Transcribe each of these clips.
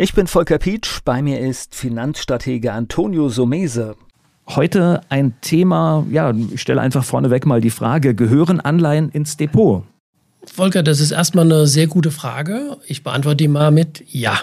Ich bin Volker Pietsch, bei mir ist Finanzstratege Antonio Somese. Heute ein Thema, ja, ich stelle einfach vorneweg mal die Frage, gehören Anleihen ins Depot? Volker, das ist erstmal eine sehr gute Frage. Ich beantworte die mal mit Ja.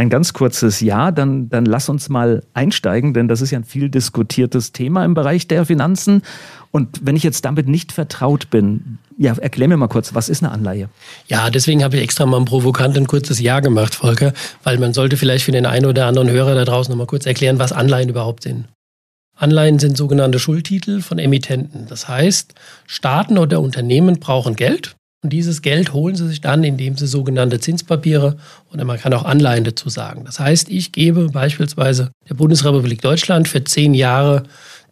Ein ganz kurzes Ja, dann, dann lass uns mal einsteigen, denn das ist ja ein viel diskutiertes Thema im Bereich der Finanzen. Und wenn ich jetzt damit nicht vertraut bin, ja, erklär mir mal kurz, was ist eine Anleihe? Ja, deswegen habe ich extra mal ein provokant ein kurzes Ja gemacht, Volker, weil man sollte vielleicht für den einen oder anderen Hörer da draußen noch mal kurz erklären, was Anleihen überhaupt sind. Anleihen sind sogenannte Schuldtitel von Emittenten. Das heißt, Staaten oder Unternehmen brauchen Geld und dieses Geld holen sie sich dann, indem sie sogenannte Zinspapiere oder man kann auch Anleihen dazu sagen. Das heißt, ich gebe beispielsweise der Bundesrepublik Deutschland für zehn Jahre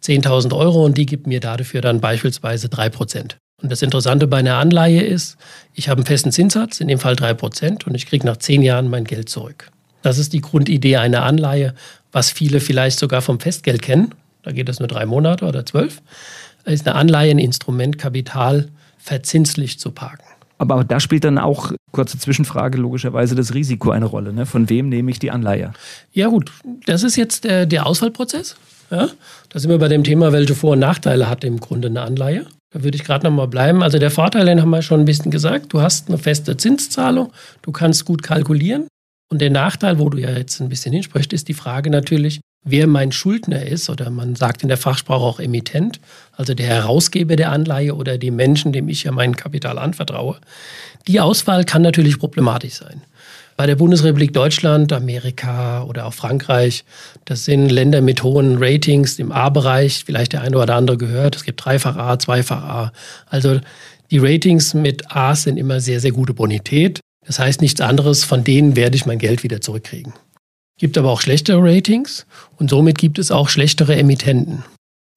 10.000 Euro und die gibt mir dafür dann beispielsweise drei Prozent. Und das Interessante bei einer Anleihe ist, ich habe einen festen Zinssatz, in dem Fall drei Prozent, und ich kriege nach zehn Jahren mein Geld zurück. Das ist die Grundidee einer Anleihe, was viele vielleicht sogar vom Festgeld kennen. Da geht es nur drei Monate oder zwölf. Ist eine Anleihe ein Instrument, Kapital verzinslich zu parken. Aber da spielt dann auch, kurze Zwischenfrage, logischerweise das Risiko eine Rolle. Ne? Von wem nehme ich die Anleihe? Ja gut, das ist jetzt der, der Auswahlprozess. Ja? Da sind wir bei dem Thema, welche Vor- und Nachteile hat im Grunde eine Anleihe. Da würde ich gerade noch mal bleiben. Also der Vorteil, den haben wir schon ein bisschen gesagt. Du hast eine feste Zinszahlung, du kannst gut kalkulieren. Und der Nachteil, wo du ja jetzt ein bisschen hinsprichst, ist die Frage natürlich, wer mein Schuldner ist, oder man sagt in der Fachsprache auch Emittent, also der Herausgeber der Anleihe oder die Menschen, dem ich ja mein Kapital anvertraue, die Auswahl kann natürlich problematisch sein. Bei der Bundesrepublik Deutschland, Amerika oder auch Frankreich, das sind Länder mit hohen Ratings im A-Bereich, vielleicht der eine oder andere gehört. Es gibt dreifach A, zweifach A. Also die Ratings mit A sind immer sehr, sehr gute Bonität. Das heißt nichts anderes, von denen werde ich mein Geld wieder zurückkriegen gibt aber auch schlechtere Ratings und somit gibt es auch schlechtere Emittenten.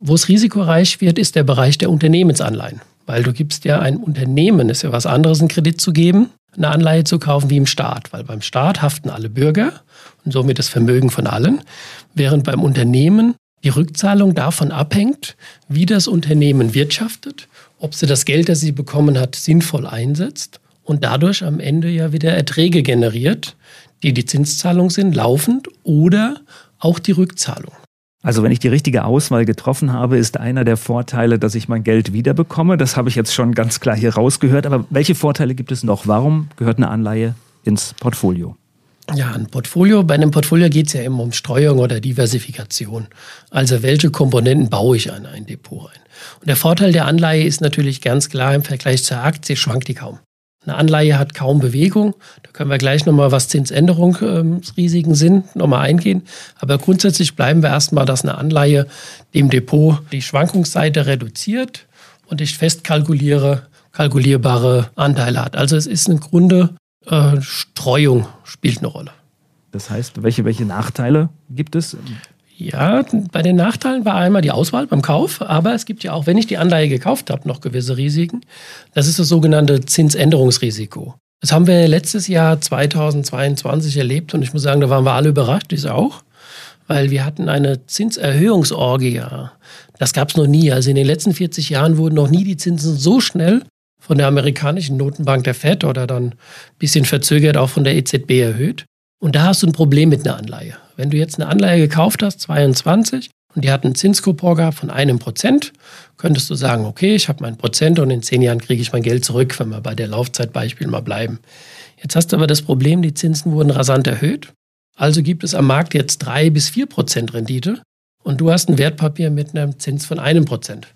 Wo es risikoreich wird, ist der Bereich der Unternehmensanleihen. Weil du gibst ja ein Unternehmen, ist ja was anderes, einen Kredit zu geben, eine Anleihe zu kaufen wie im Staat. Weil beim Staat haften alle Bürger und somit das Vermögen von allen, während beim Unternehmen die Rückzahlung davon abhängt, wie das Unternehmen wirtschaftet, ob sie das Geld, das sie bekommen hat, sinnvoll einsetzt und dadurch am Ende ja wieder Erträge generiert, die die Zinszahlung sind, laufend oder auch die Rückzahlung. Also wenn ich die richtige Auswahl getroffen habe, ist einer der Vorteile, dass ich mein Geld wiederbekomme. Das habe ich jetzt schon ganz klar hier rausgehört. Aber welche Vorteile gibt es noch? Warum gehört eine Anleihe ins Portfolio? Ja, ein Portfolio, bei einem Portfolio geht es ja immer um Streuung oder Diversifikation. Also welche Komponenten baue ich an ein Depot ein? Und der Vorteil der Anleihe ist natürlich ganz klar im Vergleich zur Aktie schwankt die kaum. Eine Anleihe hat kaum Bewegung. Da können wir gleich nochmal, was Zinsänderungsrisiken sind, nochmal eingehen. Aber grundsätzlich bleiben wir erstmal, dass eine Anleihe dem Depot die Schwankungsseite reduziert und ich fest kalkuliere, kalkulierbare Anteile hat. Also es ist im Grunde äh, Streuung spielt eine Rolle. Das heißt, welche, welche Nachteile gibt es? Ja, bei den Nachteilen war einmal die Auswahl beim Kauf, aber es gibt ja auch, wenn ich die Anleihe gekauft habe, noch gewisse Risiken. Das ist das sogenannte Zinsänderungsrisiko. Das haben wir letztes Jahr 2022 erlebt und ich muss sagen, da waren wir alle überrascht, ich auch, weil wir hatten eine Zinserhöhungsorgie. Das gab es noch nie. Also in den letzten 40 Jahren wurden noch nie die Zinsen so schnell von der amerikanischen Notenbank der Fed oder dann ein bisschen verzögert auch von der EZB erhöht. Und da hast du ein Problem mit einer Anleihe. Wenn du jetzt eine Anleihe gekauft hast, 22, und die hat einen Zinskupon gehabt von einem Prozent, könntest du sagen, okay, ich habe mein Prozent und in zehn Jahren kriege ich mein Geld zurück, wenn wir bei der Laufzeitbeispiel mal bleiben. Jetzt hast du aber das Problem, die Zinsen wurden rasant erhöht. Also gibt es am Markt jetzt drei bis vier Prozent Rendite und du hast ein Wertpapier mit einem Zins von einem Prozent.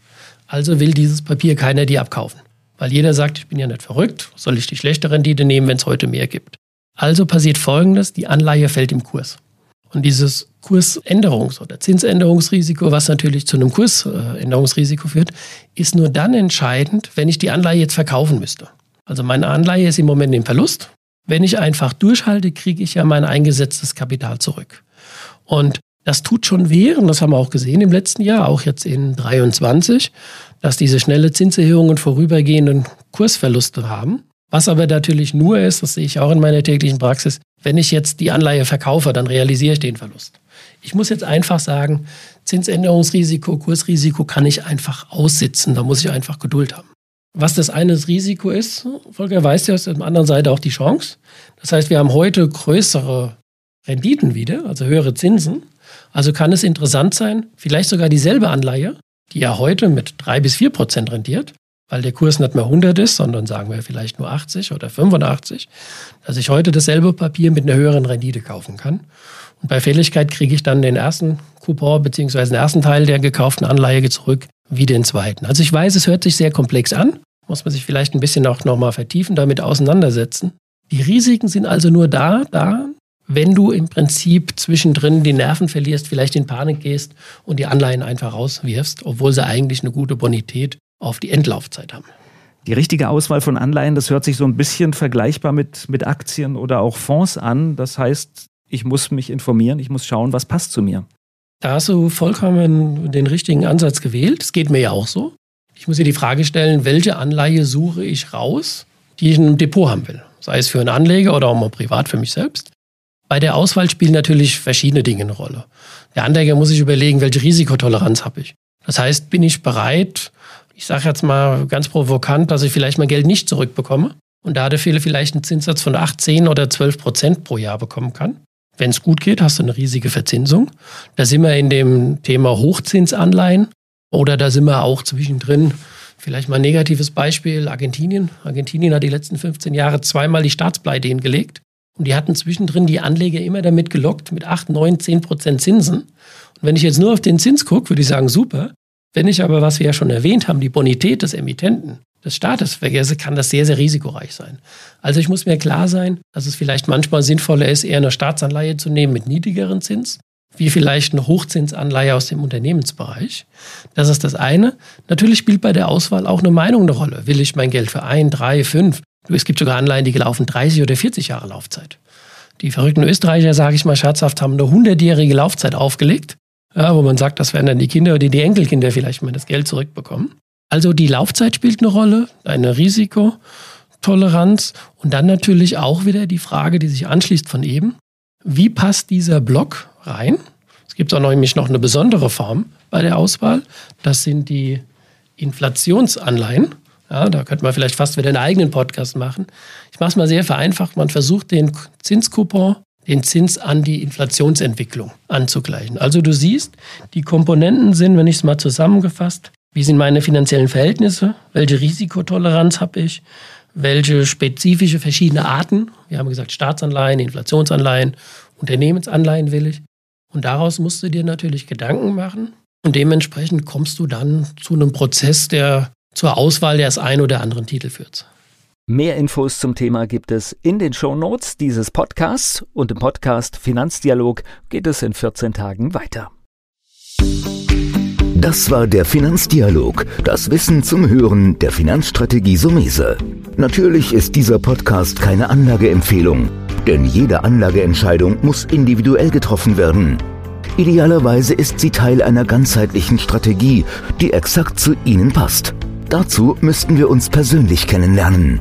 Also will dieses Papier keiner dir abkaufen. Weil jeder sagt, ich bin ja nicht verrückt, soll ich die schlechte Rendite nehmen, wenn es heute mehr gibt. Also passiert Folgendes, die Anleihe fällt im Kurs. Und dieses Kursänderungs- oder Zinsänderungsrisiko, was natürlich zu einem Kursänderungsrisiko führt, ist nur dann entscheidend, wenn ich die Anleihe jetzt verkaufen müsste. Also meine Anleihe ist im Moment im Verlust. Wenn ich einfach durchhalte, kriege ich ja mein eingesetztes Kapital zurück. Und Das tut schon weh und das haben wir auch gesehen im letzten Jahr, auch jetzt in 23, dass diese schnelle Zinserhöhungen vorübergehenden Kursverluste haben. Was aber natürlich nur ist, das sehe ich auch in meiner täglichen Praxis, wenn ich jetzt die Anleihe verkaufe, dann realisiere ich den Verlust. Ich muss jetzt einfach sagen, Zinsänderungsrisiko, Kursrisiko kann ich einfach aussitzen. Da muss ich einfach Geduld haben. Was das eine Risiko ist, Volker weiß ja, ist auf der anderen Seite auch die Chance. Das heißt, wir haben heute größere Renditen wieder, also höhere Zinsen. Also kann es interessant sein, vielleicht sogar dieselbe Anleihe, die ja heute mit drei bis vier Prozent rentiert, weil der Kurs nicht mehr 100 ist, sondern sagen wir vielleicht nur 80 oder 85, dass ich heute dasselbe Papier mit einer höheren Rendite kaufen kann. Und bei Fälligkeit kriege ich dann den ersten Coupon bzw. den ersten Teil der gekauften Anleihe zurück wie den zweiten. Also ich weiß, es hört sich sehr komplex an, muss man sich vielleicht ein bisschen auch nochmal vertiefen, damit auseinandersetzen. Die Risiken sind also nur da, da, wenn du im Prinzip zwischendrin die Nerven verlierst, vielleicht in Panik gehst und die Anleihen einfach rauswirfst, obwohl sie eigentlich eine gute Bonität auf die Endlaufzeit haben. Die richtige Auswahl von Anleihen, das hört sich so ein bisschen vergleichbar mit, mit Aktien oder auch Fonds an. Das heißt, ich muss mich informieren, ich muss schauen, was passt zu mir. Da hast du vollkommen den richtigen Ansatz gewählt. Es geht mir ja auch so. Ich muss dir die Frage stellen, welche Anleihe suche ich raus, die ich in einem Depot haben will? Sei es für einen Anleger oder auch mal privat für mich selbst. Bei der Auswahl spielen natürlich verschiedene Dinge eine Rolle. Der Anleger muss sich überlegen, welche Risikotoleranz habe ich. Das heißt, bin ich bereit, ich sage jetzt mal ganz provokant, dass ich vielleicht mein Geld nicht zurückbekomme und da dafür vielleicht einen Zinssatz von 8, 10 oder 12 Prozent pro Jahr bekommen kann. Wenn es gut geht, hast du eine riesige Verzinsung. Da sind wir in dem Thema Hochzinsanleihen oder da sind wir auch zwischendrin. Vielleicht mal ein negatives Beispiel, Argentinien. Argentinien hat die letzten 15 Jahre zweimal die Staatspleite hingelegt. Und die hatten zwischendrin die Anleger immer damit gelockt mit 8, 9, 10 Prozent Zinsen. Und wenn ich jetzt nur auf den Zins gucke, würde ich sagen, super. Wenn ich aber, was wir ja schon erwähnt haben, die Bonität des Emittenten, des Staates vergesse, kann das sehr, sehr risikoreich sein. Also ich muss mir klar sein, dass es vielleicht manchmal sinnvoller ist, eher eine Staatsanleihe zu nehmen mit niedrigeren Zins, wie vielleicht eine Hochzinsanleihe aus dem Unternehmensbereich. Das ist das eine. Natürlich spielt bei der Auswahl auch eine Meinung eine Rolle. Will ich mein Geld für ein, drei, fünf? Es gibt sogar Anleihen, die laufen 30 oder 40 Jahre Laufzeit. Die verrückten Österreicher, sage ich mal scherzhaft, haben eine 100-jährige Laufzeit aufgelegt, ja, wo man sagt, das werden dann die Kinder oder die Enkelkinder vielleicht mal das Geld zurückbekommen. Also die Laufzeit spielt eine Rolle, eine Risikotoleranz und dann natürlich auch wieder die Frage, die sich anschließt von eben, wie passt dieser Block rein? Es gibt auch nämlich noch eine besondere Form bei der Auswahl. Das sind die Inflationsanleihen. Ja, da könnte man vielleicht fast wieder einen eigenen Podcast machen. Ich mache es mal sehr vereinfacht. Man versucht den Zinskupon, den Zins an die Inflationsentwicklung anzugleichen. Also du siehst, die Komponenten sind, wenn ich es mal zusammengefasst, wie sind meine finanziellen Verhältnisse, welche Risikotoleranz habe ich, welche spezifische verschiedene Arten, wir haben gesagt Staatsanleihen, Inflationsanleihen, Unternehmensanleihen will ich. Und daraus musst du dir natürlich Gedanken machen und dementsprechend kommst du dann zu einem Prozess, der zur Auswahl des einen oder anderen Titel führt. Mehr Infos zum Thema gibt es in den Show Notes dieses Podcasts und im Podcast Finanzdialog geht es in 14 Tagen weiter. Das war der Finanzdialog, das Wissen zum Hören der Finanzstrategie Sumese. Natürlich ist dieser Podcast keine Anlageempfehlung, denn jede Anlageentscheidung muss individuell getroffen werden. Idealerweise ist sie Teil einer ganzheitlichen Strategie, die exakt zu Ihnen passt. Dazu müssten wir uns persönlich kennenlernen.